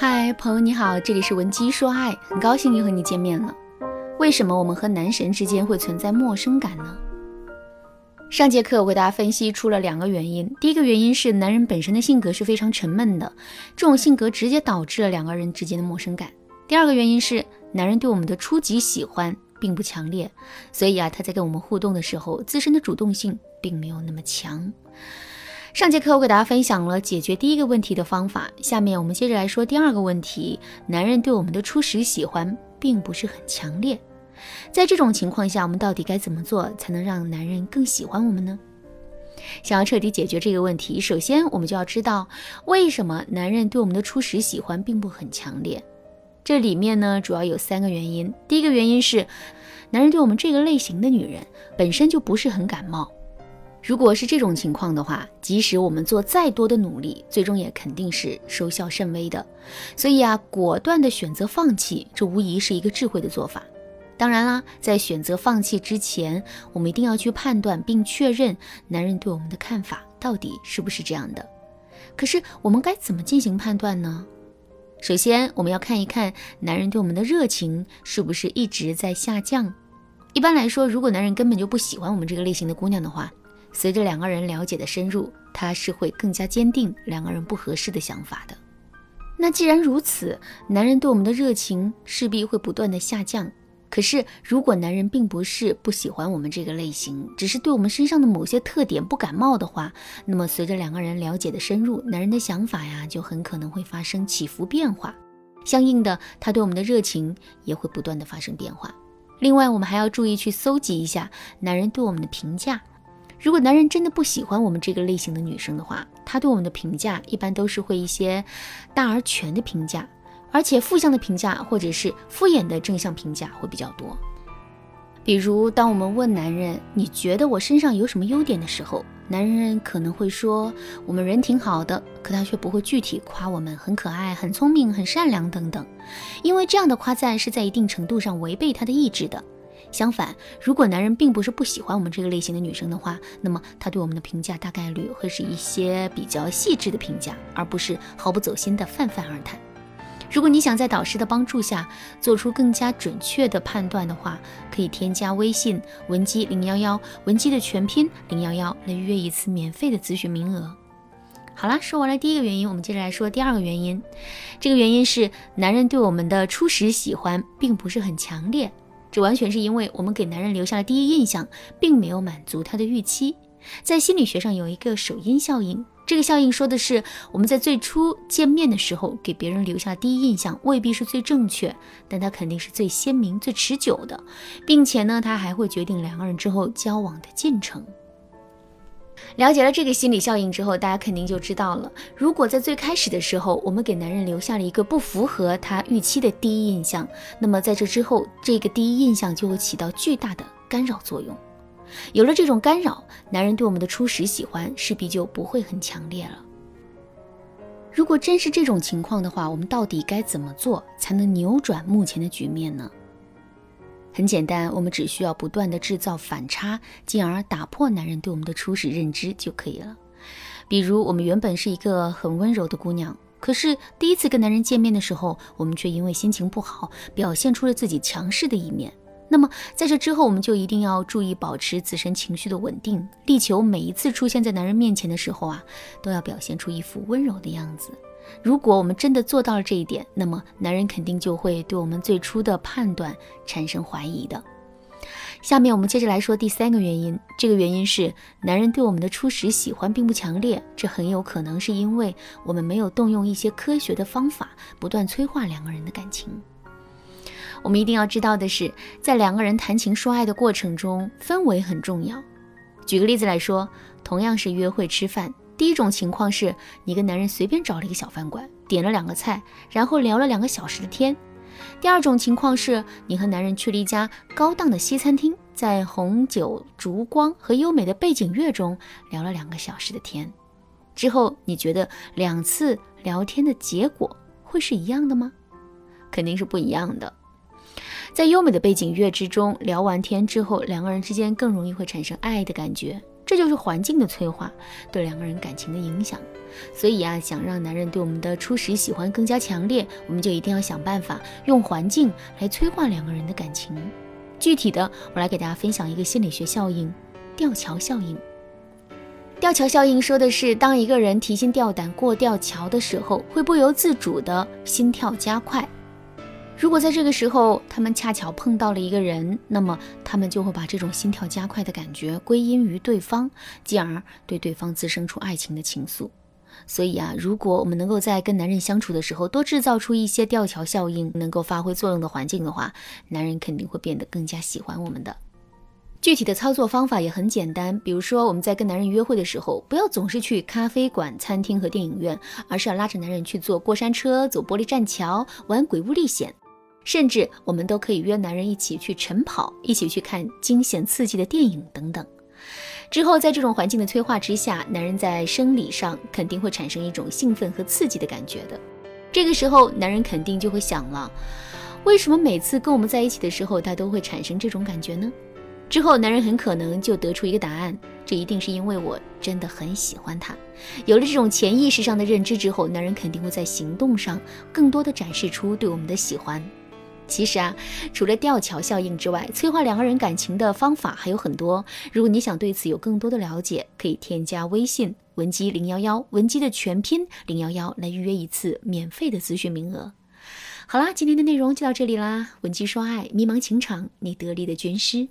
嗨，朋友你好，这里是文姬说爱，很高兴又和你见面了。为什么我们和男神之间会存在陌生感呢？上节课我给大家分析出了两个原因，第一个原因是男人本身的性格是非常沉闷的，这种性格直接导致了两个人之间的陌生感。第二个原因是男人对我们的初级喜欢并不强烈，所以啊，他在跟我们互动的时候，自身的主动性并没有那么强。上节课我给大家分享了解决第一个问题的方法，下面我们接着来说第二个问题：男人对我们的初始喜欢并不是很强烈，在这种情况下，我们到底该怎么做才能让男人更喜欢我们呢？想要彻底解决这个问题，首先我们就要知道为什么男人对我们的初始喜欢并不很强烈。这里面呢，主要有三个原因。第一个原因是，男人对我们这个类型的女人本身就不是很感冒。如果是这种情况的话，即使我们做再多的努力，最终也肯定是收效甚微的。所以啊，果断的选择放弃，这无疑是一个智慧的做法。当然啦，在选择放弃之前，我们一定要去判断并确认男人对我们的看法到底是不是这样的。可是我们该怎么进行判断呢？首先，我们要看一看男人对我们的热情是不是一直在下降。一般来说，如果男人根本就不喜欢我们这个类型的姑娘的话，随着两个人了解的深入，他是会更加坚定两个人不合适的想法的。那既然如此，男人对我们的热情势必会不断的下降。可是，如果男人并不是不喜欢我们这个类型，只是对我们身上的某些特点不感冒的话，那么随着两个人了解的深入，男人的想法呀就很可能会发生起伏变化。相应的，他对我们的热情也会不断的发生变化。另外，我们还要注意去搜集一下男人对我们的评价。如果男人真的不喜欢我们这个类型的女生的话，他对我们的评价一般都是会一些大而全的评价，而且负向的评价或者是敷衍的正向评价会比较多。比如，当我们问男人“你觉得我身上有什么优点”的时候，男人可能会说“我们人挺好的”，可他却不会具体夸我们很可爱、很聪明、很善良等等，因为这样的夸赞是在一定程度上违背他的意志的。相反，如果男人并不是不喜欢我们这个类型的女生的话，那么他对我们的评价大概率会是一些比较细致的评价，而不是毫不走心的泛泛而谈。如果你想在导师的帮助下做出更加准确的判断的话，可以添加微信文姬零幺幺，文姬的全拼零幺幺来预约一次免费的咨询名额。好啦，说完了第一个原因，我们接着来说第二个原因。这个原因是男人对我们的初始喜欢并不是很强烈。这完全是因为我们给男人留下的第一印象，并没有满足他的预期。在心理学上有一个首因效应，这个效应说的是我们在最初见面的时候给别人留下第一印象未必是最正确，但它肯定是最鲜明、最持久的，并且呢，它还会决定两个人之后交往的进程。了解了这个心理效应之后，大家肯定就知道了。如果在最开始的时候，我们给男人留下了一个不符合他预期的第一印象，那么在这之后，这个第一印象就会起到巨大的干扰作用。有了这种干扰，男人对我们的初始喜欢势必就不会很强烈了。如果真是这种情况的话，我们到底该怎么做才能扭转目前的局面呢？很简单，我们只需要不断的制造反差，进而打破男人对我们的初始认知就可以了。比如，我们原本是一个很温柔的姑娘，可是第一次跟男人见面的时候，我们却因为心情不好，表现出了自己强势的一面。那么，在这之后，我们就一定要注意保持自身情绪的稳定，力求每一次出现在男人面前的时候啊，都要表现出一副温柔的样子。如果我们真的做到了这一点，那么男人肯定就会对我们最初的判断产生怀疑的。下面我们接着来说第三个原因，这个原因是男人对我们的初始喜欢并不强烈，这很有可能是因为我们没有动用一些科学的方法，不断催化两个人的感情。我们一定要知道的是，在两个人谈情说爱的过程中，氛围很重要。举个例子来说，同样是约会吃饭。第一种情况是你跟男人随便找了一个小饭馆，点了两个菜，然后聊了两个小时的天。第二种情况是你和男人去了一家高档的西餐厅，在红酒、烛光和优美的背景乐中聊了两个小时的天。之后你觉得两次聊天的结果会是一样的吗？肯定是不一样的。在优美的背景乐之中聊完天之后，两个人之间更容易会产生爱的感觉。这就是环境的催化对两个人感情的影响。所以啊，想让男人对我们的初始喜欢更加强烈，我们就一定要想办法用环境来催化两个人的感情。具体的，我来给大家分享一个心理学效应——吊桥效应。吊桥效应说的是，当一个人提心吊胆过吊桥的时候，会不由自主的心跳加快。如果在这个时候他们恰巧碰到了一个人，那么他们就会把这种心跳加快的感觉归因于对方，进而对对方滋生出爱情的情愫。所以啊，如果我们能够在跟男人相处的时候多制造出一些吊桥效应能够发挥作用的环境的话，男人肯定会变得更加喜欢我们的。具体的操作方法也很简单，比如说我们在跟男人约会的时候，不要总是去咖啡馆、餐厅和电影院，而是要拉着男人去坐过山车、走玻璃栈桥、玩鬼屋历险，甚至我们都可以约男人一起去晨跑，一起去看惊险刺激的电影等等。之后，在这种环境的催化之下，男人在生理上肯定会产生一种兴奋和刺激的感觉的。这个时候，男人肯定就会想了：为什么每次跟我们在一起的时候，他都会产生这种感觉呢？之后，男人很可能就得出一个答案：这一定是因为我真的很喜欢他。有了这种潜意识上的认知之后，男人肯定会在行动上更多的展示出对我们的喜欢。其实啊，除了吊桥效应之外，催化两个人感情的方法还有很多。如果你想对此有更多的了解，可以添加微信文姬零幺幺，文姬的全拼零幺幺来预约一次免费的咨询名额。好啦，今天的内容就到这里啦，文姬说爱，迷茫情场，你得力的军师。